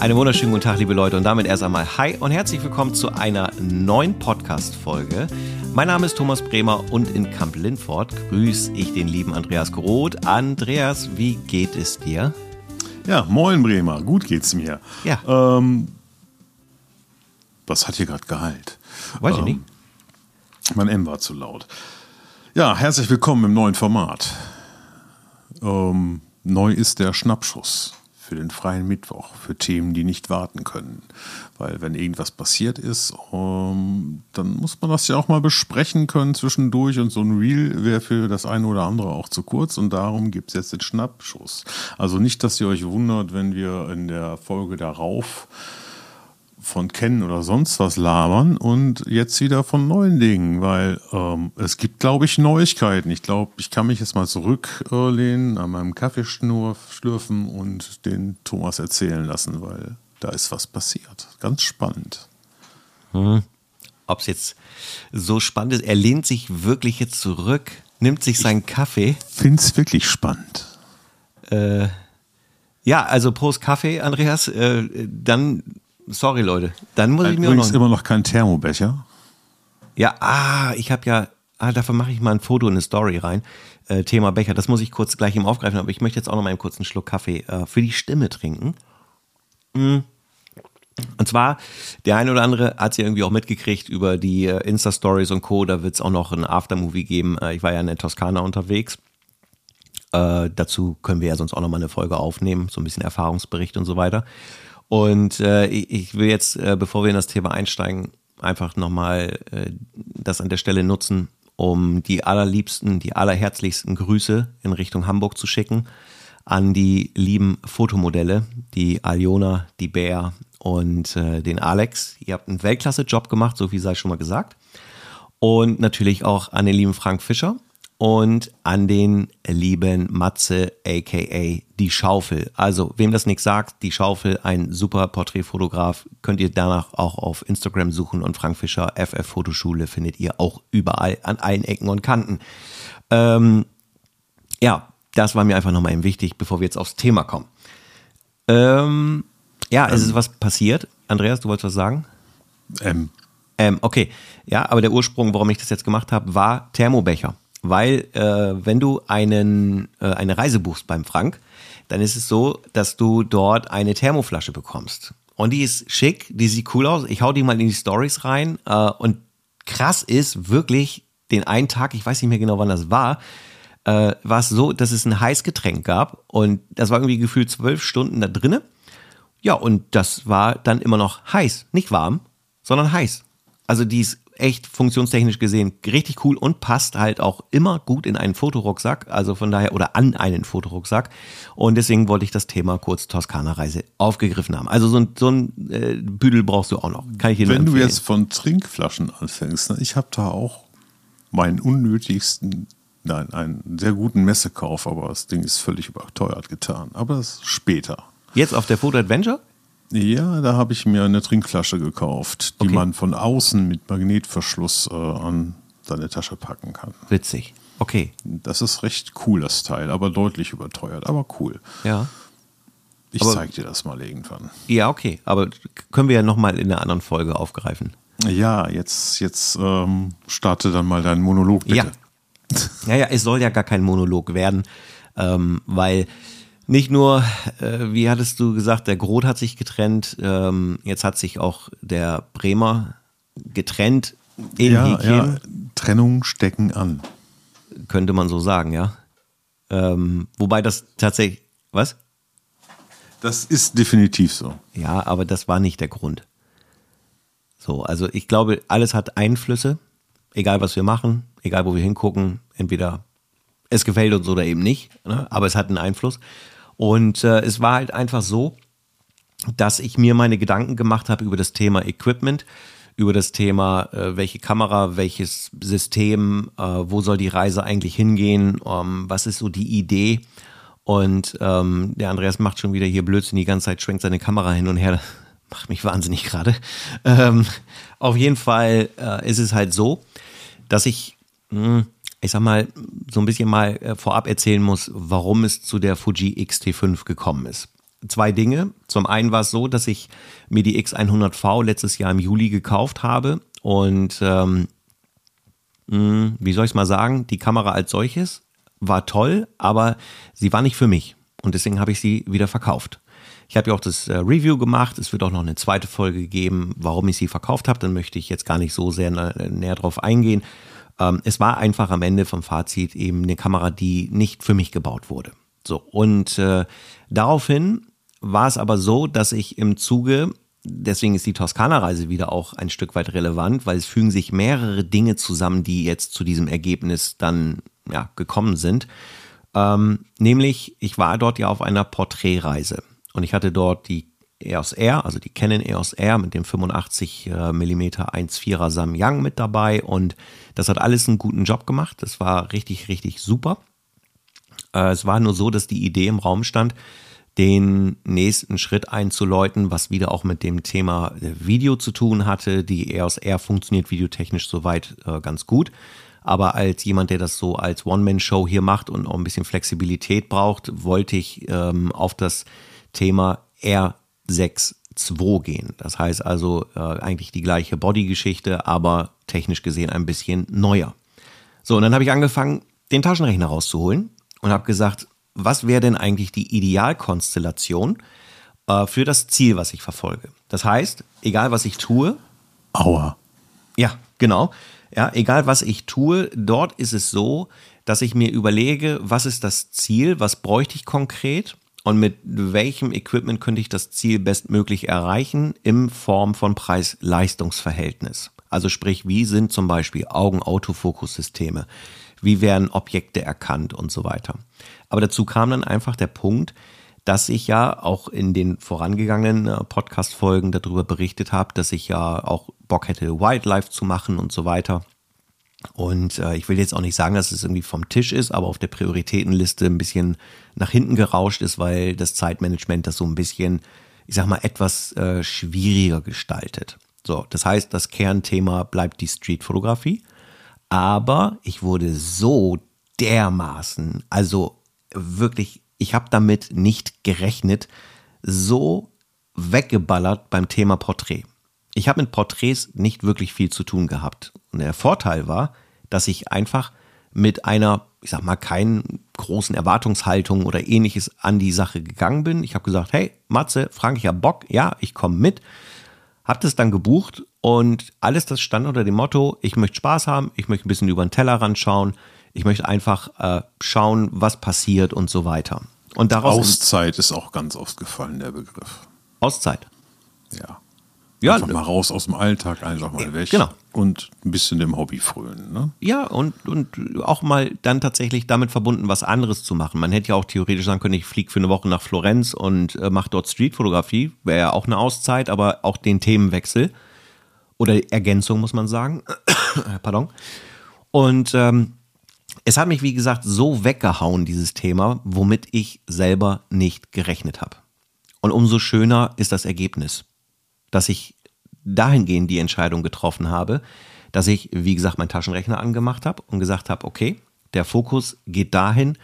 Einen wunderschönen guten Tag, liebe Leute, und damit erst einmal Hi und herzlich willkommen zu einer neuen Podcast-Folge. Mein Name ist Thomas Bremer und in Kamp Lindfort grüße ich den lieben Andreas Groth. Andreas, wie geht es dir? Ja, moin Bremer, gut geht's mir. Ja. Ähm, was hat hier gerade geheilt? Weiß ich Ähm, nicht. Mein M war zu laut. Ja, herzlich willkommen im neuen Format. Ähm, neu ist der Schnappschuss für den freien Mittwoch, für Themen, die nicht warten können. Weil wenn irgendwas passiert ist, ähm, dann muss man das ja auch mal besprechen können zwischendurch und so ein Reel wäre für das eine oder andere auch zu kurz und darum gibt es jetzt den Schnappschuss. Also nicht, dass ihr euch wundert, wenn wir in der Folge darauf von kennen oder sonst was labern und jetzt wieder von neuen Dingen, weil ähm, es gibt, glaube ich, Neuigkeiten. Ich glaube, ich kann mich jetzt mal zurücklehnen, an meinem Kaffee schlürfen und den Thomas erzählen lassen, weil da ist was passiert. Ganz spannend. Ob es jetzt so spannend ist. Er lehnt sich wirklich jetzt zurück, nimmt sich seinen Kaffee. Find's wirklich spannend. Ja, also Prost Kaffee, Andreas. Äh, dann, sorry Leute, dann muss ich mir Übrigens noch... immer noch kein Thermobecher. Ja, ah, ich habe ja, ah, dafür mache ich mal ein Foto in eine Story rein. Äh, Thema Becher, das muss ich kurz gleich eben aufgreifen, aber ich möchte jetzt auch noch mal einen kurzen Schluck Kaffee äh, für die Stimme trinken. Mm. Und zwar, der eine oder andere hat es ja irgendwie auch mitgekriegt über die äh, Insta-Stories und Co. Da wird es auch noch ein Aftermovie geben. Äh, ich war ja in der Toskana unterwegs. Äh, dazu können wir ja sonst auch noch mal eine Folge aufnehmen, so ein bisschen Erfahrungsbericht und so weiter. Und äh, ich will jetzt, äh, bevor wir in das Thema einsteigen, einfach nochmal äh, das an der Stelle nutzen, um die allerliebsten, die allerherzlichsten Grüße in Richtung Hamburg zu schicken an die lieben Fotomodelle, die Aljona, die Bär und äh, den Alex. Ihr habt einen Weltklasse-Job gemacht, so viel sei schon mal gesagt. Und natürlich auch an den lieben Frank Fischer und an den lieben Matze, aka die Schaufel. Also, wem das nichts sagt, die Schaufel, ein super Porträtfotograf, könnt ihr danach auch auf Instagram suchen und Frank Fischer, FF Fotoschule, findet ihr auch überall an allen Ecken und Kanten. Ähm, ja, das war mir einfach nochmal eben wichtig, bevor wir jetzt aufs Thema kommen. Ähm, ja, es ist was passiert. Andreas, du wolltest was sagen? Ähm, Ähm, okay, ja, aber der Ursprung, warum ich das jetzt gemacht habe, war Thermobecher. Weil äh, wenn du einen, äh, eine Reise buchst beim Frank, dann ist es so, dass du dort eine Thermoflasche bekommst. Und die ist schick, die sieht cool aus. Ich hau die mal in die Stories rein. Äh, und krass ist wirklich den einen Tag, ich weiß nicht mehr genau, wann das war, äh, war es so, dass es ein Heißgetränk gab. Und das war irgendwie gefühlt zwölf Stunden da drinne. Ja, und das war dann immer noch heiß. Nicht warm, sondern heiß. Also die ist echt funktionstechnisch gesehen richtig cool und passt halt auch immer gut in einen Fotorucksack. Also von daher, oder an einen Fotorucksack. Und deswegen wollte ich das Thema kurz Toskana-Reise aufgegriffen haben. Also so ein, so ein äh, Büdel brauchst du auch noch. Kann ich wenn du empfehlen. jetzt von Trinkflaschen anfängst, ne, ich habe da auch meinen unnötigsten, nein, einen sehr guten Messekauf, aber das Ding ist völlig überteuert getan. Aber das ist später. Jetzt auf der Foto Adventure? Ja, da habe ich mir eine Trinkflasche gekauft, die Okay. man von außen mit Magnetverschluss äh, an seine Tasche packen kann. Witzig. Okay, Das ist recht cool, das Teil, aber deutlich überteuert, aber cool. ja. Ich Aber- zeig dir das mal irgendwann. Ja, okay. Aber können wir ja nochmal in einer anderen Folge aufgreifen. Ja, jetzt, jetzt ähm, starte dann mal deinen Monolog bitte. Ja. Ja, ja, es soll ja gar kein Monolog werden, ähm, weil nicht nur, äh, wie hattest du gesagt, der Groth hat sich getrennt, ähm, jetzt hat sich auch der Bremer getrennt in ja, Häkchen, ja, Trennung stecken an. könnte man so sagen, ja. Ähm, wobei das tatsächlich, was? Das ist definitiv so. Ja, aber das war nicht der Grund. So, also ich glaube, alles hat Einflüsse, egal was wir machen, egal wo wir hingucken, entweder es gefällt uns oder eben nicht, ne? aber es hat einen Einfluss. Und äh, es war halt einfach so, dass ich mir meine Gedanken gemacht habe über das Thema Equipment, über das Thema, äh, welche Kamera, welches System, äh, wo soll die Reise eigentlich hingehen, ähm, was ist so die Idee. Und ähm, der Andreas macht schon wieder hier Blödsinn, die ganze Zeit schwenkt seine Kamera hin und her. Das macht mich wahnsinnig gerade. Ähm, auf jeden Fall äh, ist es halt so, dass ich, mh, ich sag mal, so ein bisschen mal äh, vorab erzählen muss, warum es zu der Fuji X-T5 gekommen ist. zwei Dinge. Zum einen war es so, dass ich mir die X100V letztes Jahr im Juli gekauft habe und ähm, mh, hm, wie soll ich es mal sagen, die Kamera als solches war toll, aber sie war nicht für mich und deswegen habe ich sie wieder verkauft. Ich habe ja auch das äh, Review gemacht. Es wird auch noch eine zweite Folge geben, warum ich sie verkauft habe. Dann möchte ich jetzt gar nicht so sehr näher drauf eingehen. Ähm, es war einfach am Ende vom Fazit eben eine Kamera, die nicht für mich gebaut wurde. So, und äh, daraufhin war es aber so, dass ich im Zuge, deswegen ist die Toskana-Reise wieder auch ein Stück weit relevant, weil es fügen sich mehrere Dinge zusammen, die jetzt zu diesem Ergebnis dann ja, gekommen sind. Ähm, nämlich, ich war dort ja auf einer Porträtreise und ich hatte dort die EOS R, also die Canon EOS R mit dem 85 äh, mm 1.4er Samyang mit dabei und das hat alles einen guten Job gemacht. Das war richtig, richtig super. Äh, es war nur so, dass die Idee im Raum stand, den nächsten Schritt einzuläuten, was wieder auch mit dem Thema äh, Video zu tun hatte. Die EOS R funktioniert videotechnisch soweit äh, ganz gut. Aber als jemand, der das so als One-Man-Show hier macht und auch ein bisschen Flexibilität braucht, wollte ich ähm, auf das Thema R6.2 gehen. Das heißt also äh, eigentlich die gleiche Body-Geschichte, aber technisch gesehen ein bisschen neuer. So, und dann habe ich angefangen, den Taschenrechner rauszuholen und habe gesagt, was wäre denn eigentlich die Idealkonstellation äh, für das Ziel, was ich verfolge? Das heißt, egal was ich tue. Aua. Ja, genau. Ja, egal was ich tue, dort ist es so, dass ich mir überlege, was ist das Ziel, was bräuchte ich konkret und mit welchem Equipment könnte ich das Ziel bestmöglich erreichen in Form von Preis-Leistungs-Verhältnis. Also sprich, wie sind zum Beispiel Augen-Autofokus-Systeme? Wie werden Objekte erkannt und so weiter? Aber dazu kam dann einfach der Punkt, dass ich ja auch in den vorangegangenen äh, Podcast-Folgen darüber berichtet habe, dass ich ja auch Bock hätte, Wildlife zu machen und so weiter. Und äh, ich will jetzt auch nicht sagen, dass es irgendwie vom Tisch ist, aber auf der Prioritätenliste ein bisschen nach hinten gerauscht ist, weil das Zeitmanagement das so ein bisschen, ich sag mal, etwas äh, schwieriger gestaltet. So, das heißt, das Kernthema bleibt die Streetfotografie. Aber ich wurde so dermaßen, also wirklich, ich habe damit nicht gerechnet, so weggeballert beim Thema Porträt. Ich habe mit Porträts nicht wirklich viel zu tun gehabt. Und der Vorteil war, dass ich einfach mit einer, ich sag mal, keinen großen Erwartungshaltung oder ähnliches an die Sache gegangen bin. Ich habe gesagt, hey, Matze, Frank, ich habe Bock, ja, ich komme mit. Hab das dann gebucht und alles das stand unter dem Motto, ich möchte Spaß haben, ich möchte ein bisschen über den Tellerrand schauen, ich möchte einfach äh, schauen, was passiert und so weiter. Und daraus Auszeit ist auch ganz oft gefallen, der Begriff. Auszeit. Ja. Ja, einfach mal raus aus dem Alltag, einfach mal weg. Genau. Und ein bisschen dem Hobby frönen. Ne? Ja, und, und auch mal dann tatsächlich damit verbunden, was anderes zu machen. Man hätte ja auch theoretisch sagen können, ich fliege für eine Woche nach Florenz und äh, mache dort Streetfotografie. Wäre ja auch eine Auszeit, aber auch den Themenwechsel. Oder Ergänzung, muss man sagen. Pardon. Und ähm, es hat mich, wie gesagt, so weggehauen, dieses Thema, womit ich selber nicht gerechnet habe. Und umso schöner ist das Ergebnis dass ich dahingehend die Entscheidung getroffen habe, dass ich, wie gesagt, meinen Taschenrechner angemacht habe und gesagt habe, okay, der Fokus geht dahin,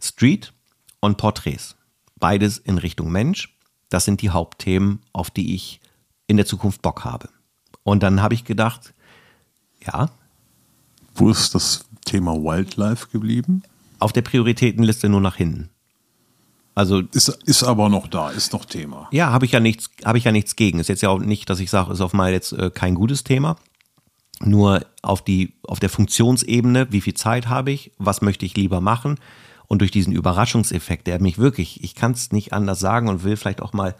Street und Porträts. Beides in Richtung Mensch. Das sind die Hauptthemen, auf die ich in der Zukunft Bock habe. Und dann habe ich gedacht, ja. Wo ist das Thema Wildlife geblieben? Auf der Prioritätenliste nur nach hinten. Also ist, ist aber noch da, ist noch Thema. Ja, habe ich ja nichts, habe ich ja nichts gegen. Ist jetzt ja auch nicht, dass ich sage, ist auf mal jetzt äh, kein gutes Thema. Nur auf die, auf der Funktionsebene, wie viel Zeit habe ich, was möchte ich lieber machen und durch diesen Überraschungseffekt, der mich wirklich, ich kann es nicht anders sagen und will vielleicht auch mal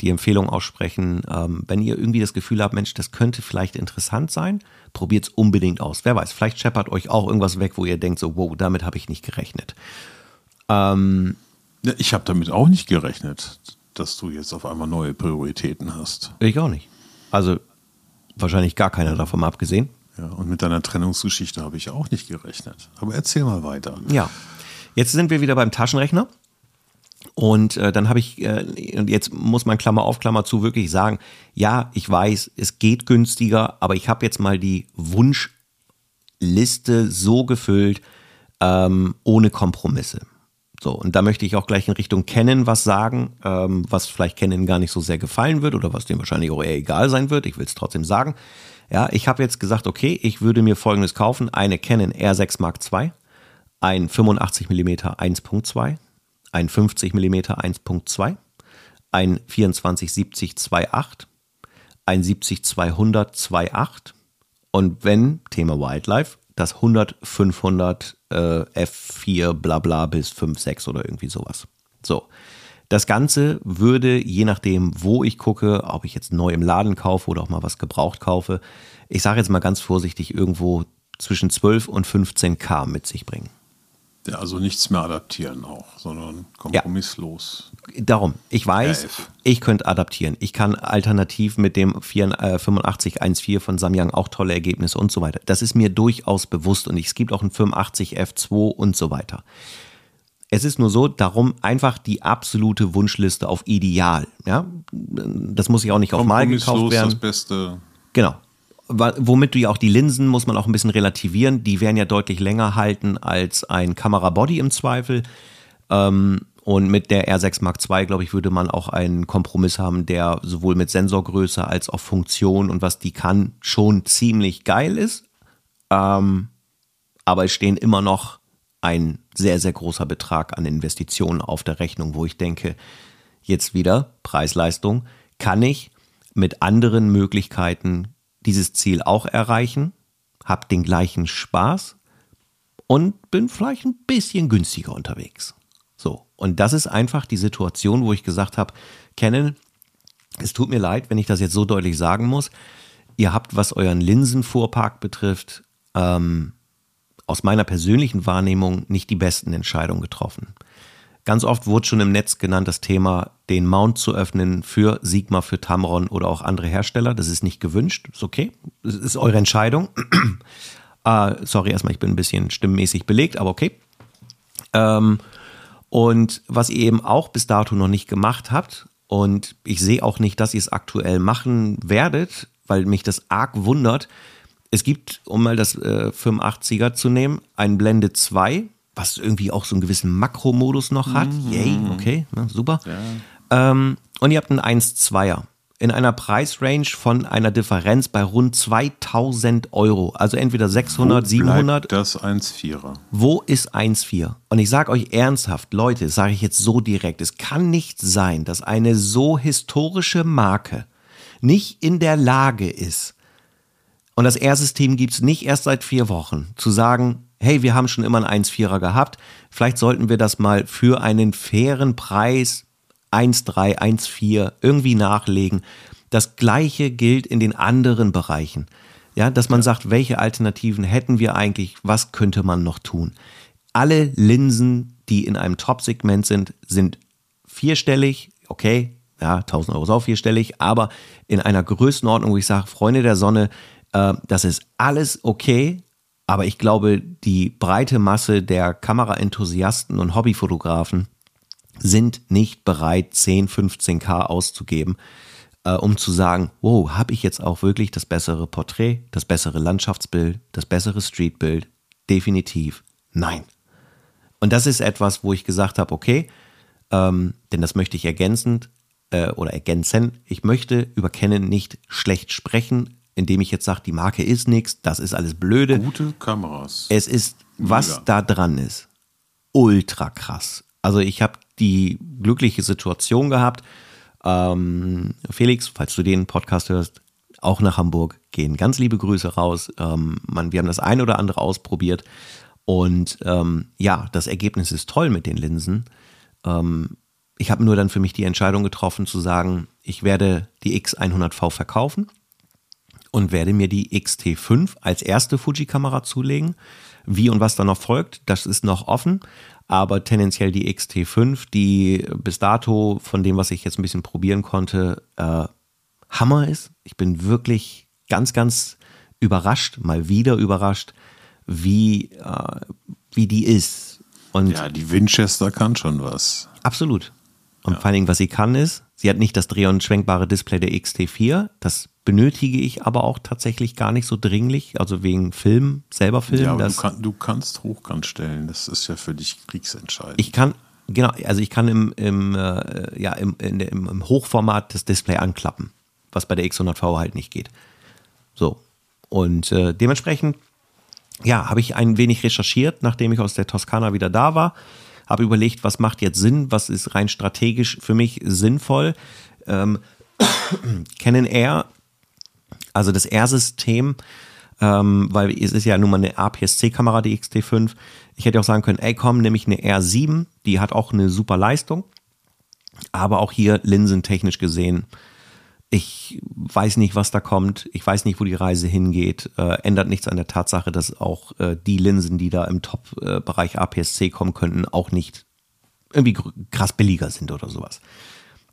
die Empfehlung aussprechen, ähm, wenn ihr irgendwie das Gefühl habt, Mensch, das könnte vielleicht interessant sein, probiert es unbedingt aus. Wer weiß, vielleicht scheppert euch auch irgendwas weg, wo ihr denkt, so, wow, damit habe ich nicht gerechnet. Ähm, ich habe damit auch nicht gerechnet, dass du jetzt auf einmal neue Prioritäten hast. Ich auch nicht. Also wahrscheinlich gar keiner davon abgesehen. Ja, und mit deiner Trennungsgeschichte habe ich auch nicht gerechnet. Aber erzähl mal weiter. Ja. Jetzt sind wir wieder beim Taschenrechner. Und äh, dann habe ich, äh, und jetzt muss man Klammer auf Klammer zu wirklich sagen, ja, ich weiß, es geht günstiger, aber ich habe jetzt mal die Wunschliste so gefüllt, ähm, ohne Kompromisse. So, und da möchte ich auch gleich in Richtung Canon was sagen, ähm, was vielleicht Canon gar nicht so sehr gefallen wird oder was dem wahrscheinlich auch eher egal sein wird. Ich will es trotzdem sagen. Ja, ich habe jetzt gesagt, okay, ich würde mir folgendes kaufen: eine Canon R6 Mark II, ein 85 mm 1.2, ein 50 mm 1.2, ein 2470 2.8, ein 70-200 2.8 und wenn, Thema Wildlife, das 100, 500 äh, F4 bla bla bis 5, 6 oder irgendwie sowas. So. Das Ganze würde, je nachdem, wo ich gucke, ob ich jetzt neu im Laden kaufe oder auch mal was gebraucht kaufe, ich sage jetzt mal ganz vorsichtig, irgendwo zwischen 12 und 15 K mit sich bringen. Ja, also nichts mehr adaptieren auch, sondern kompromisslos. Ja. Darum, ich weiß, RF. ich könnte adaptieren. Ich kann alternativ mit dem 8514 von Samyang auch tolle Ergebnisse und so weiter. Das ist mir durchaus bewusst und es gibt auch ein 85 F2 und so weiter. Es ist nur so, darum einfach die absolute Wunschliste auf Ideal. Ja, das muss ich auch nicht auf Mal gekauft werden. das Beste. Genau womit du ja auch die Linsen, muss man auch ein bisschen relativieren, die werden ja deutlich länger halten als ein Kamerabody im Zweifel. Ähm, und mit der R6 Mark II, glaube ich, würde man auch einen Kompromiss haben, der sowohl mit Sensorgröße als auch Funktion und was die kann, schon ziemlich geil ist. Ähm, aber es stehen immer noch ein sehr, sehr großer Betrag an Investitionen auf der Rechnung, wo ich denke, jetzt wieder Preis-Leistung, kann ich mit anderen Möglichkeiten dieses Ziel auch erreichen, habe den gleichen Spaß und bin vielleicht ein bisschen günstiger unterwegs. So, und das ist einfach die Situation, wo ich gesagt habe, Canon, es tut mir leid, wenn ich das jetzt so deutlich sagen muss. Ihr habt, was euren Linsenfuhrpark betrifft, ähm, aus meiner persönlichen Wahrnehmung nicht die besten Entscheidungen getroffen. Ganz oft wurde schon im Netz genannt das Thema, den Mount zu öffnen für Sigma, für Tamron oder auch andere Hersteller. Das ist nicht gewünscht, ist okay. Das ist eure Entscheidung. uh, sorry, erstmal, ich bin ein bisschen stimmmäßig belegt, aber okay. Ähm, und was ihr eben auch bis dato noch nicht gemacht habt, und ich sehe auch nicht, dass ihr es aktuell machen werdet, weil mich das arg wundert. Es gibt, um mal das äh, 85er zu nehmen, ein Blende 2 was irgendwie auch so einen gewissen Makromodus noch hat. Mhm. Yay, okay, na, super. Ja. Ähm, und ihr habt einen 1,2er in einer Preisrange von einer Differenz bei rund 2000 Euro. Also entweder 600, Wo 700. Das 1,4er. Wo ist 1,4? Und ich sage euch ernsthaft, Leute, sage ich jetzt so direkt, es kann nicht sein, dass eine so historische Marke nicht in der Lage ist, und das R-System gibt es nicht erst seit vier Wochen, zu sagen, hey, wir haben schon immer einen 1,4er gehabt, vielleicht sollten wir das mal für einen fairen Preis 1,3, 1,4 irgendwie nachlegen. Das gleiche gilt in den anderen Bereichen. Ja, dass man sagt, welche Alternativen hätten wir eigentlich, was könnte man noch tun? Alle Linsen, die in einem Top-Segment sind, sind vierstellig, okay, ja, 1000 Euro ist auch vierstellig, aber in einer Größenordnung, wo ich sage, Freunde der Sonne, äh, das ist alles okay, aber ich glaube, die breite Masse der Kameraenthusiasten und Hobbyfotografen sind nicht bereit, 10, 15k auszugeben, äh, um zu sagen, wow, habe ich jetzt auch wirklich das bessere Porträt, das bessere Landschaftsbild, das bessere Streetbild? Definitiv nein. Und das ist etwas, wo ich gesagt habe, okay, ähm, denn das möchte ich ergänzend äh, oder ergänzen. Ich möchte über Canon nicht schlecht sprechen indem ich jetzt sage, die Marke ist nichts, das ist alles blöde. Gute Kameras. Es ist, was Mega. da dran ist, ultra krass. Also ich habe die glückliche Situation gehabt, ähm, Felix, falls du den Podcast hörst, auch nach Hamburg gehen. Ganz liebe Grüße raus. Ähm, man, wir haben das ein oder andere ausprobiert und ähm, ja, das Ergebnis ist toll mit den Linsen. Ähm, ich habe nur dann für mich die Entscheidung getroffen zu sagen, ich werde die X100V verkaufen und werde mir die XT5 als erste Fuji-Kamera zulegen. Wie und was da noch folgt, das ist noch offen. Aber tendenziell die XT5, die bis dato von dem, was ich jetzt ein bisschen probieren konnte, äh, Hammer ist. Ich bin wirklich ganz, ganz überrascht, mal wieder überrascht, wie, äh, wie die ist. Und ja, die Winchester kann schon was. Absolut. Und ja. vor allen Dingen, was sie kann, ist, sie hat nicht das dreh- und schwenkbare Display der XT4. Das benötige ich aber auch tatsächlich gar nicht so dringlich, also wegen Film, selber Film. Ja, aber du, kann, du, kannst hochkant stellen, das ist ja für dich kriegsentscheidend. Ich kann, Genau, also ich kann im, im, äh, ja, im, der, im, im, Hochformat das Display anklappen, was bei der X100V halt nicht geht. So. Und äh, dementsprechend, ja, habe ich ein wenig recherchiert, nachdem ich aus der Toskana wieder da war. Habe überlegt, was macht jetzt Sinn, was ist rein strategisch für mich sinnvoll. Ähm, Canon Air, also das R-System, ähm, weil es ist ja nun mal eine APS-C-Kamera, die XT5. Ich hätte auch sagen können, ey komm, nehme ich eine R7, die hat auch eine super Leistung, aber auch hier linsentechnisch gesehen, ich weiß nicht, was da kommt, ich weiß nicht, wo die Reise hingeht, äh, ändert nichts an der Tatsache, dass auch äh, die Linsen, die da im Top-Bereich APS-C kommen könnten, auch nicht irgendwie krass billiger sind oder sowas.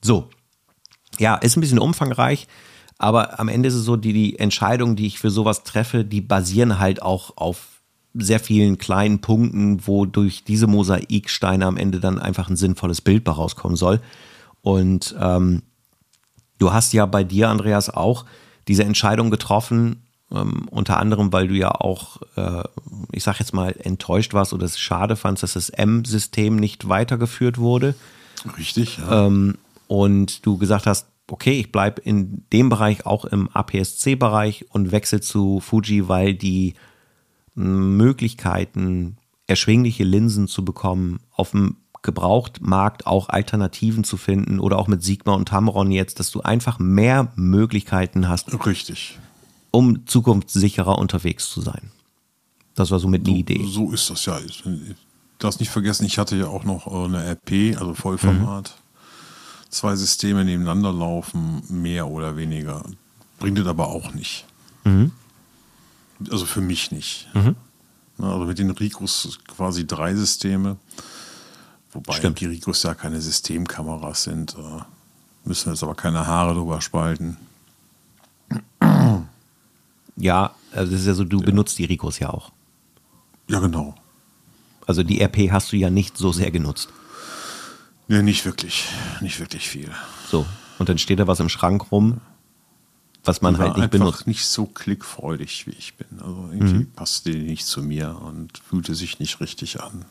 So, ja, ist ein bisschen umfangreich. Aber am Ende ist es so, die, die Entscheidungen, die ich für sowas treffe, die basieren halt auch auf sehr vielen kleinen Punkten, wo durch diese Mosaiksteine am Ende dann einfach ein sinnvolles Bild rauskommen soll. Und ähm, du hast ja bei dir, Andreas, auch diese Entscheidung getroffen, ähm, unter anderem, weil du ja auch, äh, ich sag jetzt mal, enttäuscht warst oder es schade fandst, dass das M-System nicht weitergeführt wurde. Richtig. Ja. Ähm, und du gesagt hast, okay, ich bleibe in dem Bereich auch im APS-C-Bereich und wechsle zu Fuji, weil die Möglichkeiten, erschwingliche Linsen zu bekommen, auf dem Gebrauchtmarkt auch Alternativen zu finden oder auch mit Sigma und Tamron jetzt, dass du einfach mehr Möglichkeiten hast. Richtig. Um zukunftssicherer unterwegs zu sein. Das war so mit so, die Idee. So ist das ja. Du darfst nicht vergessen, ich hatte ja auch noch eine RP, also Vollformat. Mhm zwei Systeme nebeneinander laufen, mehr oder weniger. Bringt es aber auch nicht. Mhm. Also für mich nicht. Mhm. Also mit den Ricos quasi drei Systeme, wobei Stimmt. die Ricos ja keine Systemkameras sind. Äh, müssen jetzt aber keine Haare drüber spalten. Ja, also es ist ja so, du ja. benutzt die Ricos ja auch. Ja, genau. Also die RP hast du ja nicht so sehr genutzt. Nee, nicht wirklich. Nicht wirklich viel. So. Und dann steht da was im Schrank rum, was man halt nicht benutzt. nicht so klickfreudig, wie ich bin. Also irgendwie mhm. passte die nicht zu mir und fühlte sich nicht richtig an.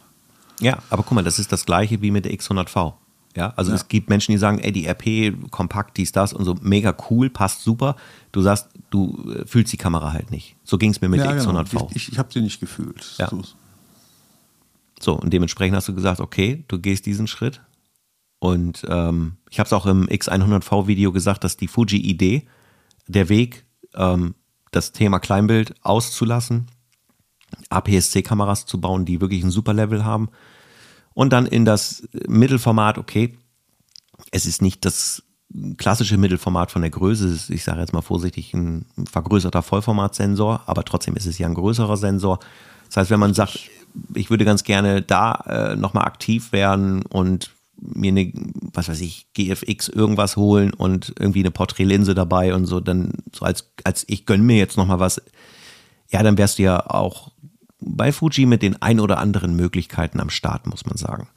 Ja, aber guck mal, das ist das gleiche wie mit der X100V. Ja, also ja. es gibt Menschen, die sagen, ey, die RP, kompakt, dies, das und so, mega cool, passt super. Du sagst, du äh, fühlst die Kamera halt nicht. So ging es mir mit ja, der X100V. Genau. Ich, ich, ich habe sie nicht gefühlt. Ja. So. so, und dementsprechend hast du gesagt, okay, du gehst diesen Schritt, und ähm, ich habe es auch im X100V-Video gesagt, dass die Fuji-Idee, der Weg, ähm, das Thema Kleinbild auszulassen, APS-C-Kameras zu bauen, die wirklich ein super Level haben. Und dann in das Mittelformat, okay, es ist nicht das klassische Mittelformat von der Größe, ich sage jetzt mal vorsichtig, ein vergrößerter Vollformatsensor, aber trotzdem ist es ja ein größerer Sensor. Das heißt, wenn man sagt, ich würde ganz gerne da äh, nochmal aktiv werden und mir eine, was weiß ich, GFX irgendwas holen und irgendwie eine Porträtlinse dabei und so, dann so als, als ich gönne mir jetzt nochmal was, ja, dann wärst du ja auch bei Fuji mit den ein oder anderen Möglichkeiten am Start, muss man sagen.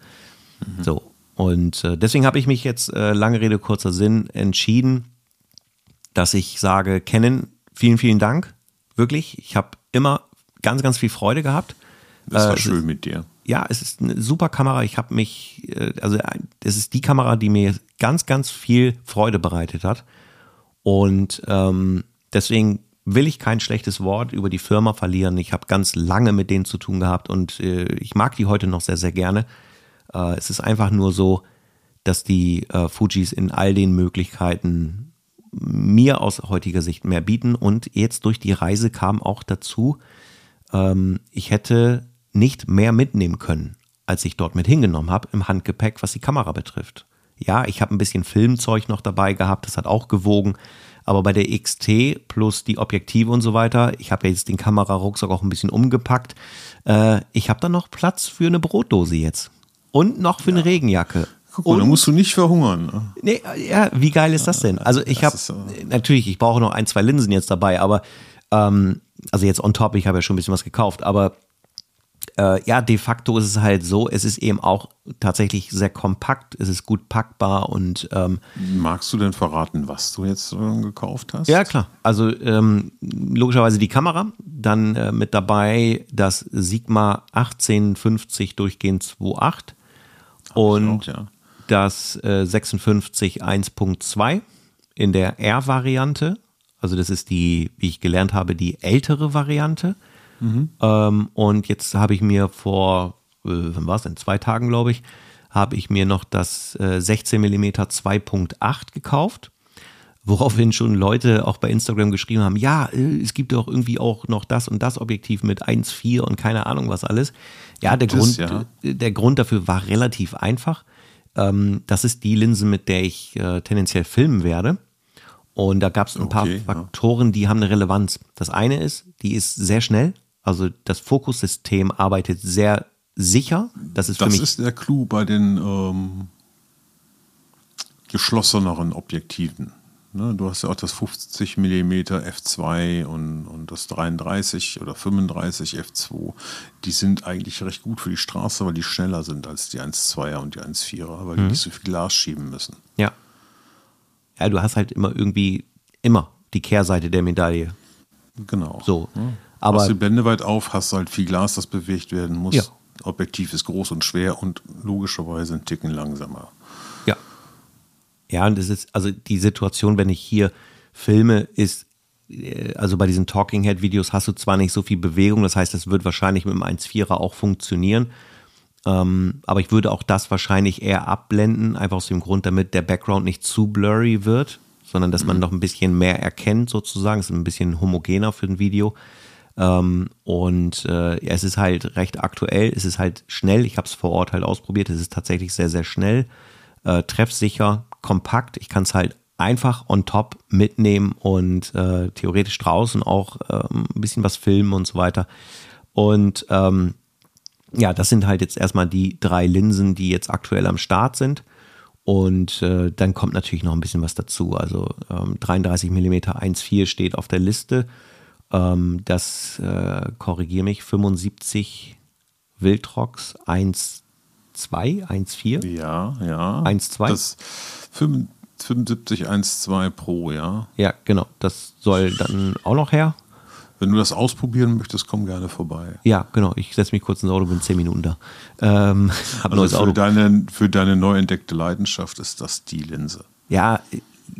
Mhm. So. Und äh, deswegen habe ich mich jetzt, äh, lange Rede, kurzer Sinn, entschieden, dass ich sage, Canon, vielen, vielen Dank. Wirklich. Ich habe immer ganz, ganz viel Freude gehabt. Das war äh, schön mit dir ja, es ist eine super Kamera. Ich habe mich, äh, also es ist die Kamera, die mir ganz, ganz viel Freude bereitet hat. Und ähm, deswegen will ich kein schlechtes Wort über die Firma verlieren. Ich habe ganz lange mit denen zu tun gehabt und äh, ich mag die heute noch sehr, sehr gerne. Äh, es ist einfach nur so, dass die äh, Fujis in all den Möglichkeiten mir aus heutiger Sicht mehr bieten. Und jetzt durch die Reise kam auch dazu, ähm, ich hätte nicht mehr mitnehmen können, als ich dort mit hingenommen habe im Handgepäck, was die Kamera betrifft. Ja, ich habe ein bisschen Filmzeug noch dabei gehabt, das hat auch gewogen. Aber bei der XT plus die Objektive und so weiter, ich habe ja jetzt den Kamerarucksack auch ein bisschen umgepackt. Äh, ich habe da noch Platz für eine Brotdose jetzt. Und noch für ja. eine Regenjacke. Guck mal, da musst du nicht verhungern. Ne? Nee, ja, wie geil ist das denn? Also ich habe, natürlich, ich brauche noch ein, zwei Linsen jetzt dabei, aber ähm, also jetzt on top, ich habe ja schon ein bisschen was gekauft, aber äh, ja, de facto ist es halt so, es ist eben auch tatsächlich sehr kompakt, es ist gut packbar und ähm, Magst du denn verraten, was du jetzt äh, gekauft hast? Ja, klar. Also ähm, logischerweise die Kamera, dann äh, mit dabei das Sigma 1850 durchgehend 2.8 Und auch, ja. das äh, 56 1.2 in der R-Variante. Also das ist die, wie ich gelernt habe, die ältere Variante. Mhm. Ähm, und jetzt habe ich mir vor, äh, wann war es denn, zwei Tagen, glaube ich, habe ich mir noch das äh, 16 mm 2.8 gekauft. Woraufhin schon Leute auch bei Instagram geschrieben haben, ja, äh, es gibt doch irgendwie auch noch das und das Objektiv mit 1.4 und keine Ahnung was alles. Ja, der, das, Grund, ja. der Grund dafür war relativ einfach. Ähm, das ist die Linse, mit der ich äh, tendenziell filmen werde. Und da gab es ein okay, paar Faktoren, die haben eine Relevanz. Das eine ist, die ist sehr schnell. Also das Fokussystem arbeitet sehr sicher. Das ist, das für mich ist der Clou bei den ähm, geschlosseneren Objektiven. Ne, du hast ja auch das 50 mm f2 und, und das 33 oder 35 f2. Die sind eigentlich recht gut für die Straße, weil die schneller sind als die 1.2er und die 1.4er, weil mhm. die nicht so viel Glas schieben müssen. Ja. Ja, du hast halt immer irgendwie, immer die Kehrseite der Medaille. Genau. So. Ja. Aber hast die Blende weit auf, hast halt viel Glas, das bewegt werden muss. Ja. Objektiv ist groß und schwer und logischerweise ein Ticken langsamer. Ja, und das ist, also die Situation, wenn ich hier filme, ist, äh, also bei diesen Talking Head Videos hast du zwar nicht so viel Bewegung, das heißt, es wird wahrscheinlich mit dem 1.4er auch funktionieren. Ähm, aber ich würde auch das wahrscheinlich eher abblenden, einfach aus dem Grund, damit der Background nicht zu blurry wird, sondern dass man mhm. noch ein bisschen mehr erkennt, sozusagen. Es ist ein bisschen homogener für ein Video. Ähm, und äh, es ist halt recht aktuell, es ist halt schnell. Ich habe es vor Ort halt ausprobiert. Es ist tatsächlich sehr, sehr schnell, äh, treffsicher, kompakt. Ich kann es halt einfach on top mitnehmen und äh, theoretisch draußen auch äh, ein bisschen was filmen und so weiter. Und ähm, ja, das sind halt jetzt erstmal die drei Linsen, die jetzt aktuell am Start sind. Und äh, dann kommt natürlich noch ein bisschen was dazu. Also ähm, 33 mm 1.4 steht auf der Liste. Ähm, das äh, korrigiere mich, 75 Wildrocks 1.2, 1.4. Ja, ja. 1.2. Das 7512 Pro, ja. Ja, genau. Das soll dann auch noch her. Wenn du das ausprobieren möchtest, komm gerne vorbei. Ja, genau. Ich setze mich kurz ins Auto, bin zehn Minuten da. Ähm, hab also neues für Auto. Deine, für deine neu entdeckte Leidenschaft ist das die Linse. Ja,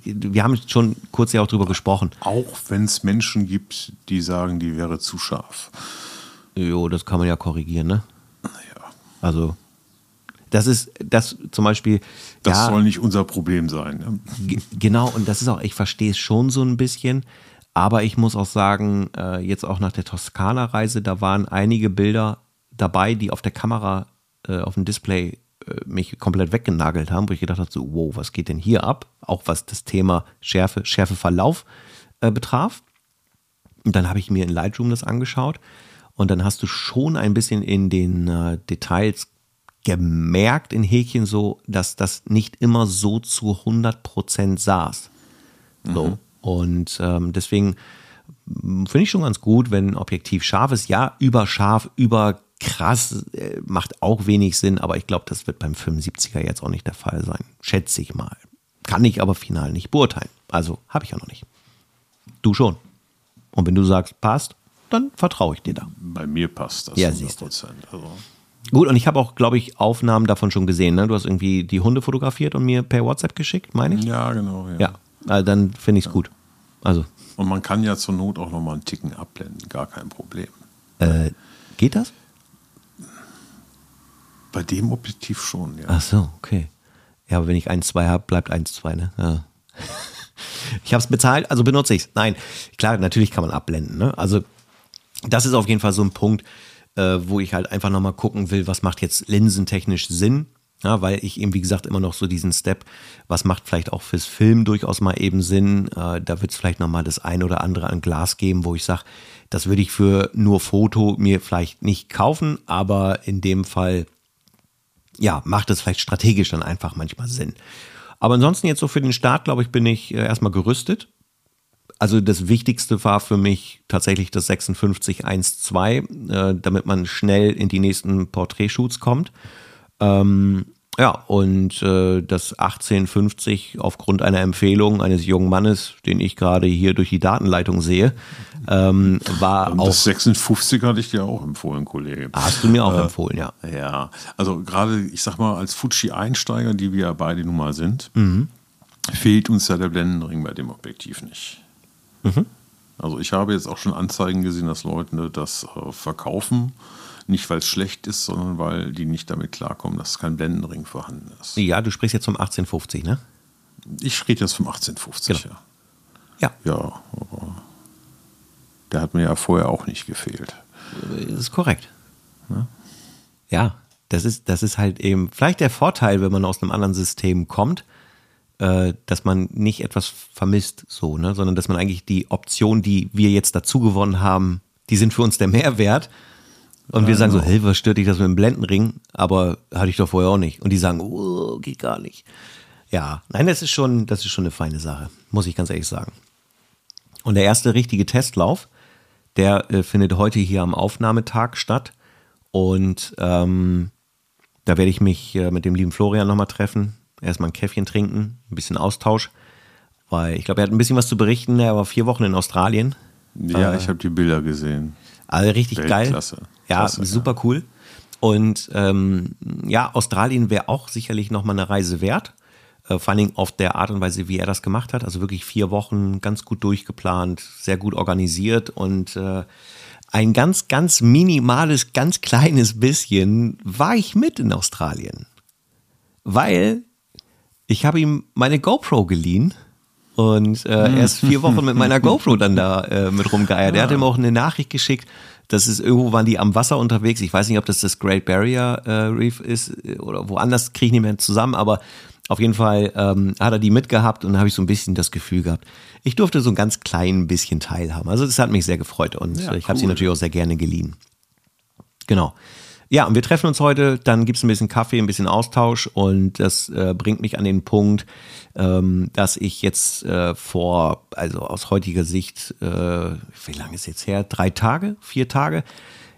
wir haben schon kurz ja auch drüber gesprochen. Auch wenn es Menschen gibt, die sagen, die wäre zu scharf. Jo, das kann man ja korrigieren, ne? Naja. Also, das ist das zum Beispiel. Das ja, soll nicht unser Problem sein. Ne? Genau, und das ist auch, ich verstehe es schon so ein bisschen. Aber ich muss auch sagen, äh, jetzt auch nach der Toskana-Reise, da waren einige Bilder dabei, die auf der Kamera, äh, auf dem Display mich komplett weggenagelt haben, wo ich gedacht habe, so, wow, was geht denn hier ab? Auch was das Thema Schärfe, Schärfeverlauf äh, betraf. Und dann habe ich mir in Lightroom das angeschaut und dann hast du schon ein bisschen in den äh, Details gemerkt in Häkchen so, dass das nicht immer so zu 100% saß. So. Mhm. Und ähm, deswegen finde ich schon ganz gut, wenn ein Objektiv scharf ist. Ja, überscharf, überkrass äh, macht auch wenig Sinn, aber ich glaube, das wird beim 75er jetzt auch nicht der Fall sein. Schätze ich mal. Kann ich aber final nicht beurteilen. Also habe ich ja noch nicht. Du schon. Und wenn du sagst, passt, dann vertraue ich dir da. Bei mir passt das. Ja, 100%. siehst du. Also Gut, und ich habe auch, glaube ich, Aufnahmen davon schon gesehen. Ne? Du hast irgendwie die Hunde fotografiert und mir per WhatsApp geschickt, meine ich? Ja, genau. Ja, ja also dann finde ich es ja. gut. Also. Und man kann ja zur Not auch nochmal einen Ticken abblenden, gar kein Problem. Äh, geht das? Bei dem Objektiv schon, ja. Ach so, okay. Ja, aber wenn ich 1,2 habe, bleibt 1,2, ne? Ja. Ich habe es bezahlt, also benutze ich es. Nein, klar, natürlich kann man abblenden. Ne? Also das ist auf jeden Fall so ein Punkt, äh, wo ich halt einfach nochmal gucken will, was macht jetzt linsentechnisch Sinn. Ja, weil ich eben, wie gesagt, immer noch so diesen Step, was macht vielleicht auch fürs Film durchaus mal eben Sinn. Äh, da wird es vielleicht nochmal das ein oder andere an Glas geben, wo ich sage, das würde ich für nur Foto mir vielleicht nicht kaufen, aber in dem Fall, ja, macht es vielleicht strategisch dann einfach manchmal Sinn. Aber ansonsten jetzt so für den Start, glaube ich, bin ich äh, erstmal gerüstet also das Wichtigste war für mich tatsächlich das 5612, äh, damit man schnell in die nächsten Porträtshoots kommt. Ähm, Ja, und äh, das 1850 aufgrund einer Empfehlung eines jungen Mannes, den ich gerade hier durch die Datenleitung sehe, ähm, war Und auch. das 56 hatte ich dir auch empfohlen, Kollege. Hast du mir auch empfohlen, ja. Ja, also gerade, ich sag mal, als Fuji-Einsteiger, die wir ja beide nun mal sind, fehlt uns ja der Blendenring bei dem Objektiv nicht. Also ich habe jetzt auch schon Anzeigen gesehen, dass Leute das äh, verkaufen, nicht weil es schlecht ist, sondern weil die nicht damit klarkommen, dass kein Blendenring vorhanden ist. Ja, du sprichst jetzt vom 1850, ne? Ich rede jetzt vom 1850, Genau. ja. Ja, Ja, aber der hat mir ja vorher auch nicht gefehlt. das ist korrekt. Ja, das ist, das ist halt eben vielleicht der Vorteil, wenn man aus einem anderen System kommt, äh, dass man nicht etwas vermisst, so, ne, sondern dass man eigentlich die Option, die wir jetzt dazu gewonnen haben, die sind für uns der Mehrwert. Und wir sagen so, hey, was stört dich das mit dem Blendenring? Aber hatte ich doch vorher auch nicht. Und die sagen, oh, geht gar nicht. Ja, nein, das ist schon, das ist schon eine feine Sache, muss ich ganz ehrlich sagen. Und der erste richtige Testlauf, der äh, findet heute hier am Aufnahmetag statt. Und ähm, da werde ich mich äh, mit dem lieben Florian nochmal treffen. Erstmal ein Käffchen trinken, ein bisschen Austausch. Weil ich glaube, er hat ein bisschen was zu berichten. Er war vier Wochen in Australien. Ja, Äh, ich habe die Bilder gesehen. Also richtig Weltklasse. geil. Ja, Klasse, ja. super cool. Und ähm, ja, Australien wäre auch sicherlich nochmal eine Reise wert. Äh, vor allen Dingen auf der Art und Weise, wie er das gemacht hat. Also wirklich vier Wochen ganz gut durchgeplant, sehr gut organisiert und äh, ein ganz, ganz minimales, ganz kleines bisschen war ich mit in Australien. Weil ich habe ihm meine GoPro geliehen und äh, er ist vier Wochen mit meiner GoPro dann da äh, mit rumgeeiert. Er hat ihm auch eine Nachricht geschickt, dass es irgendwo waren die am Wasser unterwegs. Ich weiß nicht, ob das das Great Barrier äh, Reef ist äh, oder woanders kriege ich nicht mehr zusammen, aber auf jeden Fall ähm, hat er die mitgehabt und dann habe ich so ein bisschen das Gefühl gehabt, ich durfte so ein ganz klein bisschen teilhaben. Also das hat mich sehr gefreut und Ja, äh, ich habe sie cool. natürlich auch sehr gerne geliehen. Genau. Ja, und wir treffen uns heute, dann gibt's ein bisschen Kaffee, ein bisschen Austausch und das äh, bringt mich an den Punkt, ähm, dass ich jetzt äh, vor, also aus heutiger Sicht, äh, wie lange ist jetzt her? Drei Tage, vier Tage.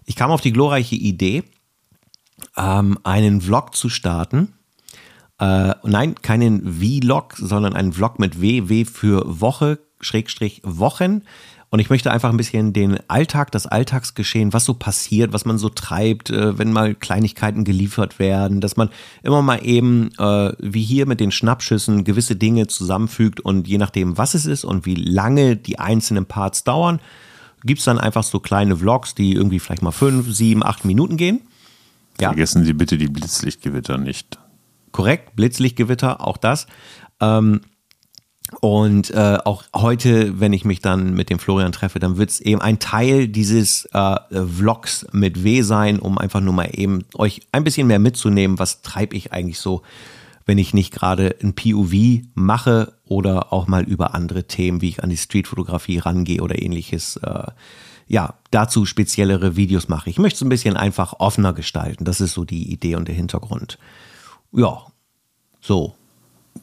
Ich kam auf die glorreiche Idee, ähm, einen Vlog zu starten. Äh, nein, keinen Vlog, sondern einen Vlog mit W, W für Woche, Schrägstrich Wochen. Und ich möchte einfach ein bisschen den Alltag, das Alltagsgeschehen, was so passiert, was man so treibt, äh, wenn mal Kleinigkeiten geliefert werden, dass man immer mal eben, äh, wie hier mit den Schnappschüssen, gewisse Dinge zusammenfügt und je nachdem, was es ist und wie lange die einzelnen Parts dauern, gibt's dann einfach so kleine Vlogs, die irgendwie vielleicht mal fünf, sieben, acht Minuten gehen. Ja. Vergessen Sie bitte die Blitzlichtgewitter nicht. korrekt, Blitzlichtgewitter, auch das. Ähm, und äh, auch heute, wenn ich mich dann mit dem Florian treffe, dann wird es eben ein Teil dieses äh, Vlogs mit W sein, um einfach nur mal eben euch ein bisschen mehr mitzunehmen, was treibe ich eigentlich so, wenn ich nicht gerade ein POV mache oder auch mal über andere Themen, wie ich an die Streetfotografie rangehe oder ähnliches, äh, ja, dazu speziellere Videos mache. Ich möchte es ein bisschen einfach offener gestalten. Das ist so die Idee und der Hintergrund. Ja, so.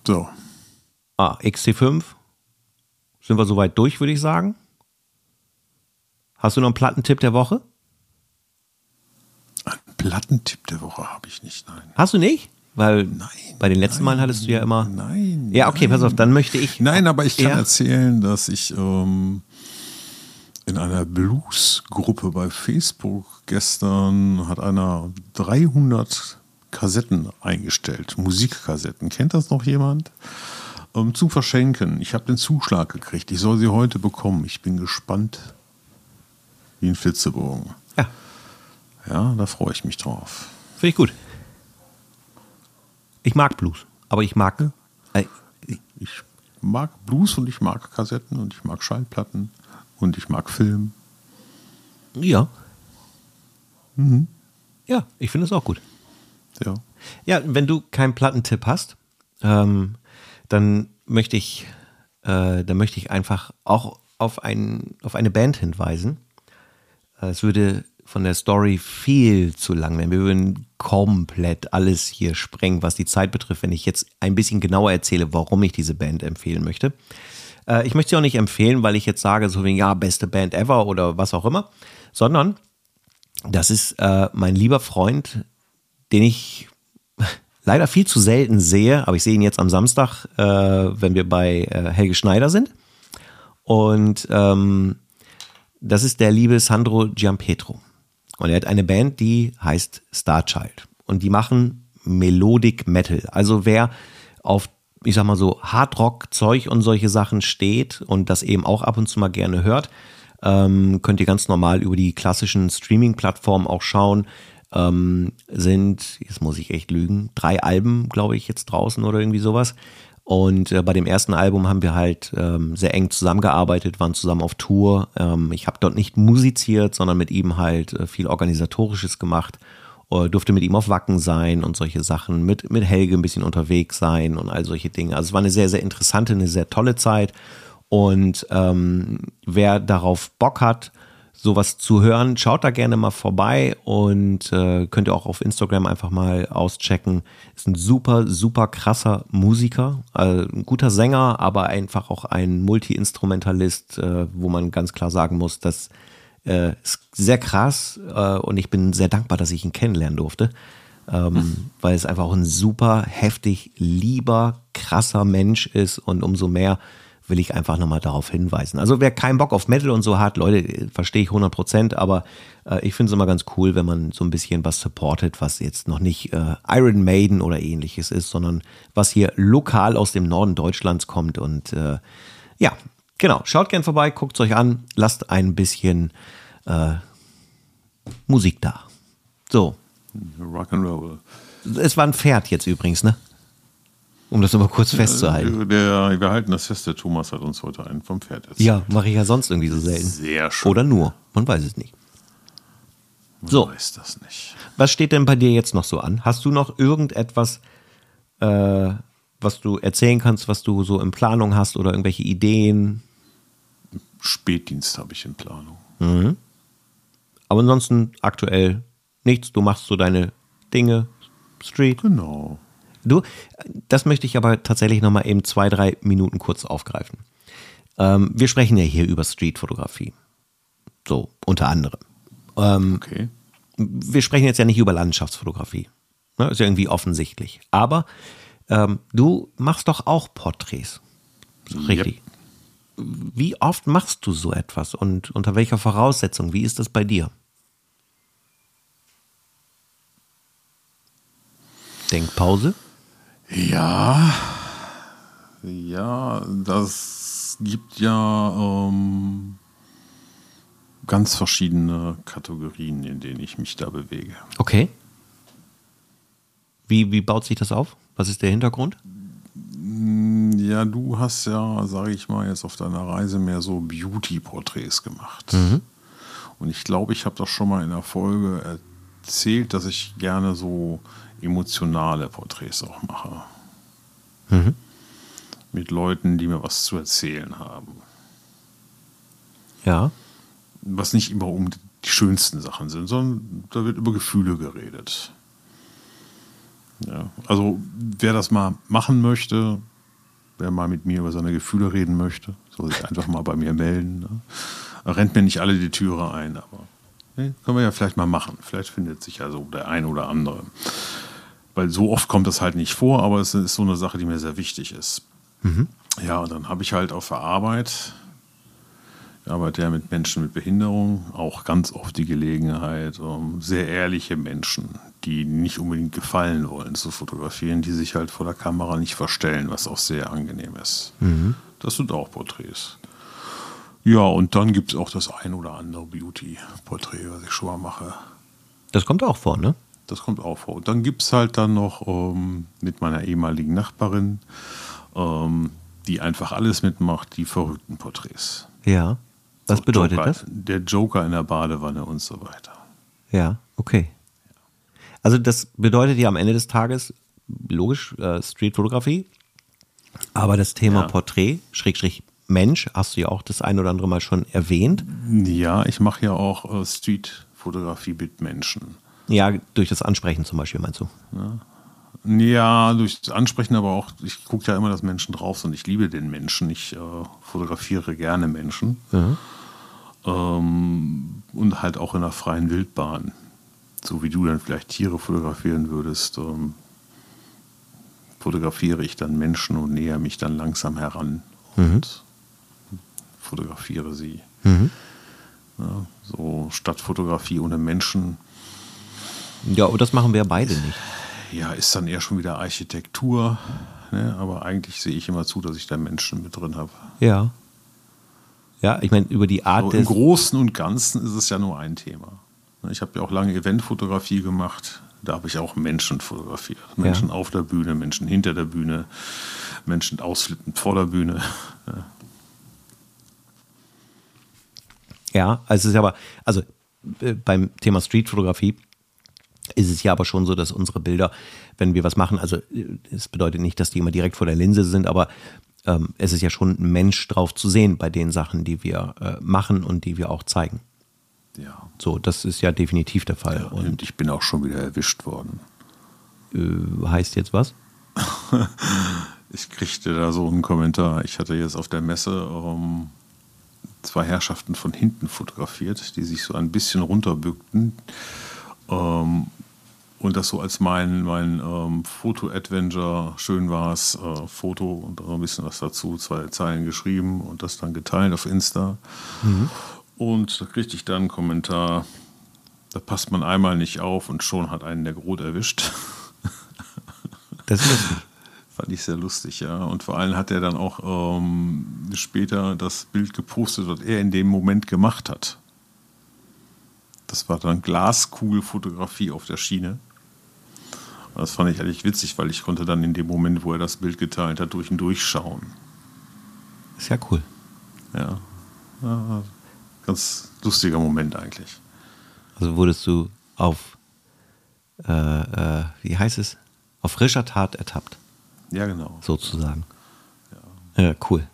So, Ah, XC5. Sind wir soweit durch, würde ich sagen. Hast du noch einen Plattentipp der Woche? einen Plattentipp der Woche habe ich nicht, nein. Hast du nicht? Weil Nein, bei den letzten Malen hattest du ja immer. Nein. Ja, okay, pass auf, dann möchte ich. Nein, aber ich kann Ja. erzählen, dass ich ähm, in einer Blues-Gruppe bei Facebook gestern hat einer 300 Kassetten eingestellt, Musikkassetten. Kennt das noch jemand? Ähm, zu verschenken. Ich habe den Zuschlag gekriegt. Ich soll sie heute bekommen. Ich bin gespannt wie ein Flitzebogen. Ja, Ja, da freue ich mich drauf. finde ich gut. Ich mag Blues, aber ich mag. Äh, Ich mag Blues und ich mag Kassetten und ich mag Schallplatten und ich mag Film. ja. Ja, ich finde es auch gut. Ja. Ja, wenn du keinen Plattentipp hast, ähm, dann möchte ich, äh, dann möchte ich einfach auch auf, ein, auf eine Band hinweisen. Äh, Es würde von der Story viel zu lang werden. Wir würden komplett alles hier sprengen, was die Zeit betrifft, wenn ich jetzt ein bisschen genauer erzähle, warum ich diese Band empfehlen möchte. Äh, ich möchte sie auch nicht empfehlen, weil ich jetzt sage, so wie, ja, beste Band ever oder was auch immer, sondern das ist äh, mein lieber Freund, den ich leider viel zu selten sehe, aber ich sehe ihn jetzt am Samstag, äh, wenn wir bei äh, Helge Schneider sind. Und ähm, das ist der liebe Sandro Giampetro. Und er hat eine Band, die heißt Starchild. Und die machen Melodic Metal. Also wer auf, ich sag mal so, Hardrock-Zeug und solche Sachen steht und das eben auch ab und zu mal gerne hört, ähm, könnt ihr ganz normal über die klassischen Streaming-Plattformen auch schauen. Ähm, sind, jetzt muss ich echt lügen, drei Alben, glaube ich, jetzt draußen oder irgendwie sowas. Und äh, bei dem ersten Album haben wir halt ähm, sehr eng zusammengearbeitet, waren zusammen auf Tour. Ähm, ich habe dort nicht musiziert, sondern mit ihm halt äh, viel Organisatorisches gemacht. Äh, durfte mit ihm auf Wacken sein und solche Sachen, mit, mit Helge ein bisschen unterwegs sein und all solche Dinge. Also es war eine sehr, sehr interessante, eine sehr tolle Zeit. Und ähm, wer darauf Bock hat, sowas zu hören, schaut da gerne mal vorbei und äh, könnt ihr auch auf Instagram einfach mal auschecken. Ist ein super, super krasser Musiker, äh, ein guter Sänger, aber einfach auch ein Multi-Instrumentalist, äh, wo man ganz klar sagen muss, das äh, ist sehr krass äh, und ich bin sehr dankbar, dass ich ihn kennenlernen durfte. Ähm, hm. Weil es einfach auch ein super heftig lieber, krasser Mensch ist und umso mehr will ich einfach nochmal darauf hinweisen. Also wer keinen Bock auf Metal und so hat, Leute, verstehe ich 100 Prozent, aber äh, ich finde es immer ganz cool, wenn man so ein bisschen was supportet, was jetzt noch nicht äh, Iron Maiden oder ähnliches ist, sondern was hier lokal aus dem Norden Deutschlands kommt und äh, ja, genau, schaut gern vorbei, guckt es euch an, lasst ein bisschen äh, Musik da. So. Rock'n'Roll. Es war ein Pferd jetzt übrigens, ne? Um das aber kurz festzuhalten. Der, wir halten das fest, der Thomas hat uns heute einen vom Pferd erzählt. Ja, mache ich ja sonst irgendwie so selten. Sehr schön. Oder nur, man weiß es nicht. Man so. weiß das nicht. Was steht denn bei dir jetzt noch so an? Hast du noch irgendetwas, äh, was du erzählen kannst, was du so in Planung hast oder irgendwelche Ideen? Spätdienst habe ich in Planung. Mhm. Aber ansonsten aktuell nichts. Du machst so deine Dinge, Street. Genau. Du, das möchte ich aber tatsächlich nochmal eben zwei, drei Minuten kurz aufgreifen. Ähm, wir sprechen ja hier über Streetfotografie. So, unter anderem. Ähm, okay. Wir sprechen jetzt ja nicht über Landschaftsfotografie. Ne, ist ja irgendwie offensichtlich. Aber ähm, du machst doch auch Porträts. Richtig. Yep. Wie oft machst du so etwas und unter welcher Voraussetzung? Wie ist das bei dir? Denkpause? Ja, ja, das gibt ja ähm, ganz verschiedene Kategorien, in denen ich mich da bewege. Okay. Wie, wie baut sich das auf? Was ist der Hintergrund? Mm, ja, du hast ja, sage ich mal, jetzt auf deiner Reise mehr so Beauty-Porträts gemacht. Mhm. Und ich glaube, ich habe das schon mal in der Folge erzählt, dass ich gerne so emotionale Porträts auch mache. Mhm. Mit Leuten, die mir was zu erzählen haben. Ja. Was nicht immer um die schönsten Sachen sind, sondern da wird über Gefühle geredet. Ja, also wer das mal machen möchte, wer mal mit mir über seine Gefühle reden möchte, soll sich einfach mal bei mir melden. Ne? Rennt mir nicht alle die Türe ein, aber nee, können wir ja vielleicht mal machen. Vielleicht findet sich ja so der eine oder andere. Weil so oft kommt das halt nicht vor, aber es ist so eine Sache, die mir sehr wichtig ist. Mhm. Ja, und dann habe ich halt auf der Arbeit, ich arbeite ja mit Menschen mit Behinderung, auch ganz oft die Gelegenheit, um sehr ehrliche Menschen, die nicht unbedingt gefallen wollen, zu fotografieren, die sich halt vor der Kamera nicht verstellen, was auch sehr angenehm ist. Mhm. Das sind auch Porträts. Ja, und dann gibt es auch das ein oder andere Beauty-Porträt, was ich schon mal mache. Das kommt auch vor, ne? Das kommt auch vor. Und dann gibt es halt dann noch ähm, mit meiner ehemaligen Nachbarin, ähm, die einfach alles mitmacht, die verrückten Porträts. Ja. Was so bedeutet Joker, das? Der Joker in der Badewanne und so weiter. Ja, okay. Also das bedeutet ja am Ende des Tages, logisch, äh, Streetfotografie, aber das Thema ja. Porträt, Schrägstrich Mensch, hast du ja auch das ein oder andere Mal schon erwähnt. Ja, ich mache ja auch äh, Streetfotografie mit Menschen. Ja, durch das Ansprechen zum Beispiel, meinst du? Ja. Ja, durch das Ansprechen, aber auch, ich gucke ja immer, dass Menschen drauf sind. Ich liebe den Menschen. Ich äh, fotografiere gerne Menschen. Mhm. Ähm, und halt auch in der freien Wildbahn. So wie du dann vielleicht Tiere fotografieren würdest. Ähm, fotografiere ich dann Menschen und näher mich dann langsam heran und fotografiere sie. Ja, so Stadtfotografie ohne Menschen, Ja, und das machen wir beide nicht. ja, ist dann eher schon wieder Architektur. Ne? Aber eigentlich sehe ich immer zu, dass ich da Menschen mit drin habe. Ja. Ja, ich meine, über die Art So, Im. Großen und Ganzen ist es ja nur ein Thema. Ich habe ja auch lange Eventfotografie gemacht. Da habe ich auch Menschen fotografiert. Menschen auf der Bühne, Menschen hinter der Bühne, Menschen ausflippend vor der Bühne. Ja, also es ist aber, also äh, beim Thema Streetfotografie ist es ja aber schon so, dass unsere Bilder, wenn wir was machen, also es bedeutet nicht, dass die immer direkt vor der Linse sind, aber ähm, es ist ja schon ein Mensch drauf zu sehen bei den Sachen, die wir äh, machen und die wir auch zeigen. Ja. So, das ist ja definitiv der Fall. Und Und ich bin auch schon wieder erwischt worden. äh, heißt jetzt was? Ich kriegte da so einen Kommentar. Ich hatte jetzt auf der Messe ähm, zwei Herrschaften von hinten fotografiert, die sich so ein bisschen runterbückten. Ähm, und das so als mein, mein ähm, Foto-Adventure, schön war es, äh, Foto und auch ein bisschen was dazu, zwei Zeilen geschrieben und das dann geteilt auf Insta. Und da kriegte ich dann einen Kommentar, da passt man einmal nicht auf und schon hat einen der Grot erwischt. Das ist lustig. Fand ich sehr lustig, ja. Und vor allem hat er dann auch ähm, später das Bild gepostet, was er in dem Moment gemacht hat. Das war dann Glaskugelfotografie auf der Schiene. Und das fand ich eigentlich witzig, weil ich konnte dann in dem Moment, wo er das Bild geteilt hat, durch und durch schauen. Ist ja cool. Ja. ja ganz lustiger Moment eigentlich. Also wurdest du auf, äh, äh, wie heißt es, auf frischer Tat ertappt, Ja, genau. sozusagen. Ja, cool.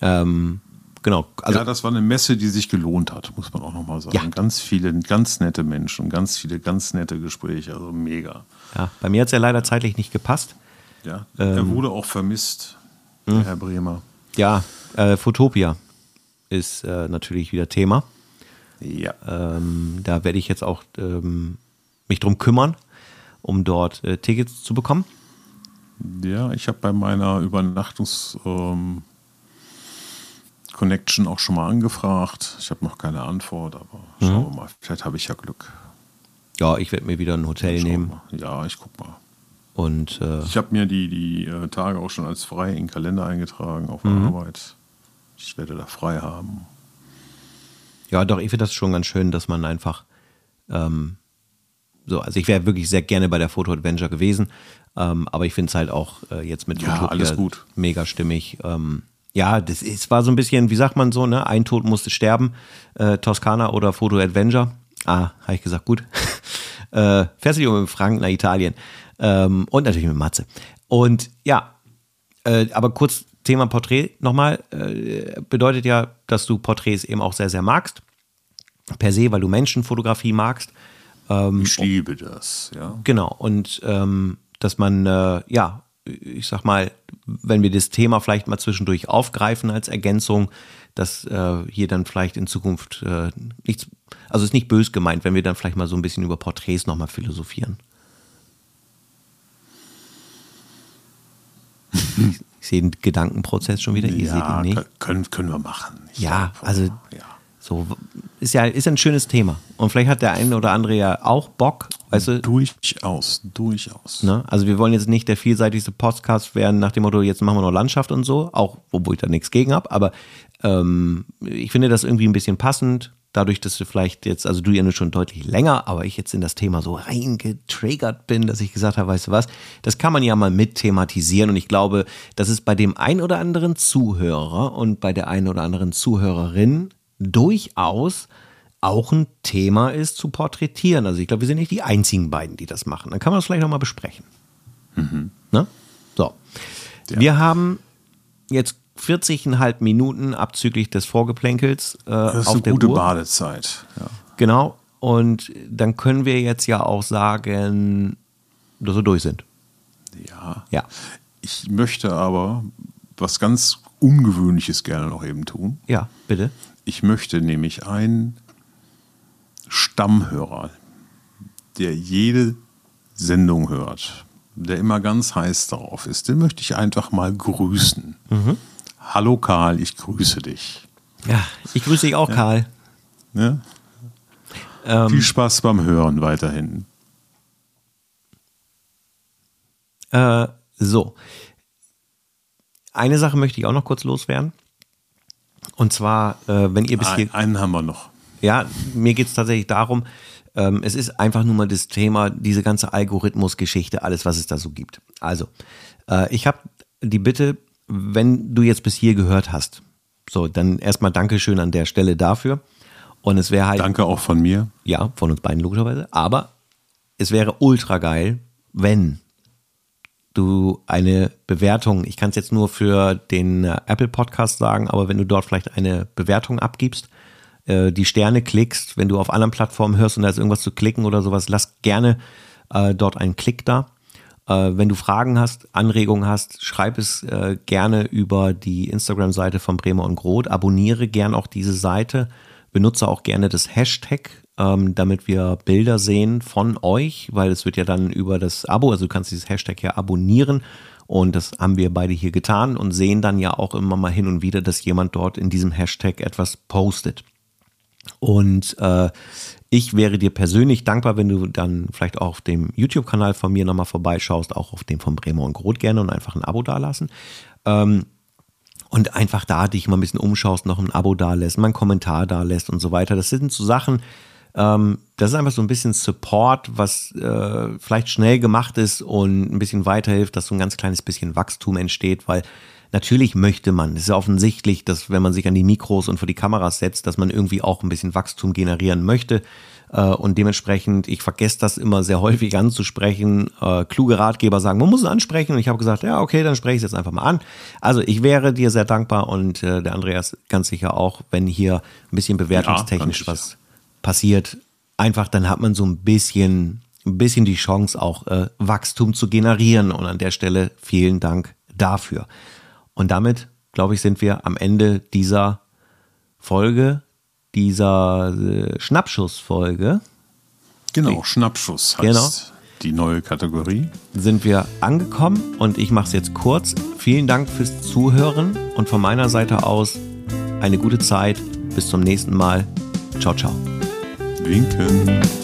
Ähm, genau, also ja, das war eine Messe, die sich gelohnt hat, muss man auch nochmal sagen. Ja. Ganz viele, ganz nette Menschen, ganz viele, ganz nette Gespräche, also mega. ja, bei mir hat es ja leider zeitlich nicht gepasst. Ja, Ähm. er wurde auch vermisst, Hm. der Herr Bremer. Ja, äh, Fotopia ist äh, natürlich wieder Thema. Ja. Ähm, da werde ich jetzt auch ähm, mich drum kümmern, um dort äh, Tickets zu bekommen. Ja, ich habe bei meiner Übernachtungs- ähm, Connection auch schon mal angefragt. Ich habe noch keine Antwort, aber Mhm. schauen wir mal. Vielleicht habe ich ja Glück. Ja, ich werde mir wieder ein Hotel nehmen mal. Ja, ich guck mal. und äh, Ich habe mir die, die äh, Tage auch schon als frei in den Kalender eingetragen auf Mhm. Arbeit. Ich werde da frei haben. Ja, doch, ich finde das schon ganz schön, dass man einfach ähm, so, also ich wäre wirklich sehr gerne bei der Photo Adventure gewesen, ähm, aber ich finde es halt auch äh, jetzt mit Ja, Fotopia alles gut. mega stimmig. Ähm, ja, das es war so ein bisschen, wie sagt man so, ne? Ein Tod musste sterben, äh, Toskana oder Photo Adventure. Ah, habe ich gesagt, gut. äh, fährst du mit Frank nach Italien ähm, und natürlich mit Matze. Und ja, äh, aber kurz Thema Porträt nochmal. Äh, bedeutet ja, dass du Porträts eben auch sehr, sehr magst. Per se, weil du Menschenfotografie magst. Ähm, Ich liebe das, ja. Genau. Und ähm, dass man, äh, ja, ich sag mal, wenn wir das Thema vielleicht mal zwischendurch aufgreifen als Ergänzung, dass äh, hier dann vielleicht in Zukunft äh, nichts, also ist nicht bös gemeint, wenn wir dann vielleicht mal so ein bisschen über Porträts nochmal philosophieren. Ich, ich sehe den Gedankenprozess schon wieder, ihr seht ja, ihn nicht. kö- können, können wir machen. Ich Ja, glaub, also ja. so ist ja ist ein schönes Thema und vielleicht hat der eine oder andere ja auch Bock, weißt du, Durchaus, durchaus. ne? Also wir wollen jetzt nicht der vielseitigste Podcast werden nach dem Motto, jetzt machen wir noch Landschaft und so, auch obwohl ich da nichts gegen habe, aber ähm, ich finde das irgendwie ein bisschen passend, dadurch, dass du vielleicht jetzt, also du ja nur schon deutlich länger, aber ich jetzt in das Thema so reingetriggert bin, dass ich gesagt habe, weißt du was, das kann man ja mal mit thematisieren und ich glaube, dass es bei dem ein oder anderen Zuhörer und bei der einen oder anderen Zuhörerin durchaus auch ein Thema ist zu porträtieren. Also ich glaube, wir sind nicht die einzigen beiden, die das machen. Dann kann man das vielleicht nochmal besprechen. Ne? So. Wir haben jetzt 40,5 Minuten abzüglich des Vorgeplänkels äh, Das ist auf eine der gute Uhr. Badezeit. Ja. Genau. Und dann können wir jetzt ja auch sagen, dass wir durch sind. ja. Ja. Ich möchte aber was ganz Ungewöhnliches gerne noch eben tun. Ja, bitte. Ich möchte nämlich einen Stammhörer, der jede Sendung hört, der immer ganz heiß darauf ist, den möchte ich einfach mal grüßen. Mhm. Hallo Karl, ich grüße dich. Ja, ich grüße dich auch, ja. Karl. Ja? Ähm, Viel Spaß beim Hören weiterhin. Äh, so. Eine Sache möchte ich auch noch kurz loswerden. Und zwar, äh, wenn ihr bis hier. Einen haben wir noch. Ja, mir geht es tatsächlich darum, ähm, es ist einfach nur mal das Thema, diese ganze Algorithmusgeschichte, alles, was es da so gibt. Also, äh, ich habe die Bitte, wenn du jetzt bis hier gehört hast, so, dann erstmal Dankeschön an der Stelle dafür. Und es wäre halt. Danke auch von mir. Ja, von uns beiden logischerweise. Aber es wäre ultra geil, wenn du eine Bewertung, ich kann es jetzt nur für den äh, Apple Podcast sagen, aber wenn du dort vielleicht eine Bewertung abgibst, äh, die Sterne klickst, wenn du auf anderen Plattformen hörst und da ist irgendwas zu klicken oder sowas, lass gerne äh, dort einen Klick da. Äh, wenn du Fragen hast, Anregungen hast, schreib es äh, gerne über die Instagram-Seite von Bremer und Groth. Abonniere gern auch diese Seite. Benutze auch gerne das Hashtag, ähm, damit wir Bilder sehen von euch, weil es wird ja dann über das Abo, also du kannst dieses Hashtag ja abonnieren. Und das haben wir beide hier getan und sehen dann ja auch immer mal hin und wieder, dass jemand dort in diesem Hashtag etwas postet. Und äh, ich wäre dir persönlich dankbar, wenn du dann vielleicht auch auf dem YouTube-Kanal von mir nochmal vorbeischaust, auch auf dem von Bremer und Groth gerne und einfach ein Abo dalassen. Ähm, und einfach da dich mal ein bisschen umschaust, noch ein Abo da lässt, mal einen Kommentar da lässt und so weiter. Das sind so Sachen, ähm, das ist einfach so ein bisschen Support, was äh, vielleicht schnell gemacht ist und ein bisschen weiterhilft, dass so ein ganz kleines bisschen Wachstum entsteht, weil Natürlich möchte man, es ist ja offensichtlich, dass wenn man sich an die Mikros und vor die Kameras setzt, dass man irgendwie auch ein bisschen Wachstum generieren möchte. Äh, und dementsprechend, ich vergesse das immer sehr häufig anzusprechen. Äh, kluge Ratgeber sagen, man muss es ansprechen. Und ich habe gesagt, ja, okay, dann spreche ich es jetzt einfach mal an. Also ich wäre dir sehr dankbar und äh, der Andreas ganz sicher auch, wenn hier ein bisschen bewertungstechnisch ja, was passiert. Einfach, dann hat man so ein bisschen, ein bisschen die Chance, auch Wachstum zu generieren. Und an der Stelle vielen Dank dafür. Und damit, glaube ich, sind wir am Ende dieser Folge, dieser äh, Schnappschussfolge. Genau, Schnappschuss heißt genau. die neue Kategorie. Sind wir angekommen und ich mache es jetzt kurz. Vielen Dank fürs Zuhören und von meiner Seite aus eine gute Zeit. Bis zum nächsten Mal. Ciao, ciao. Winken.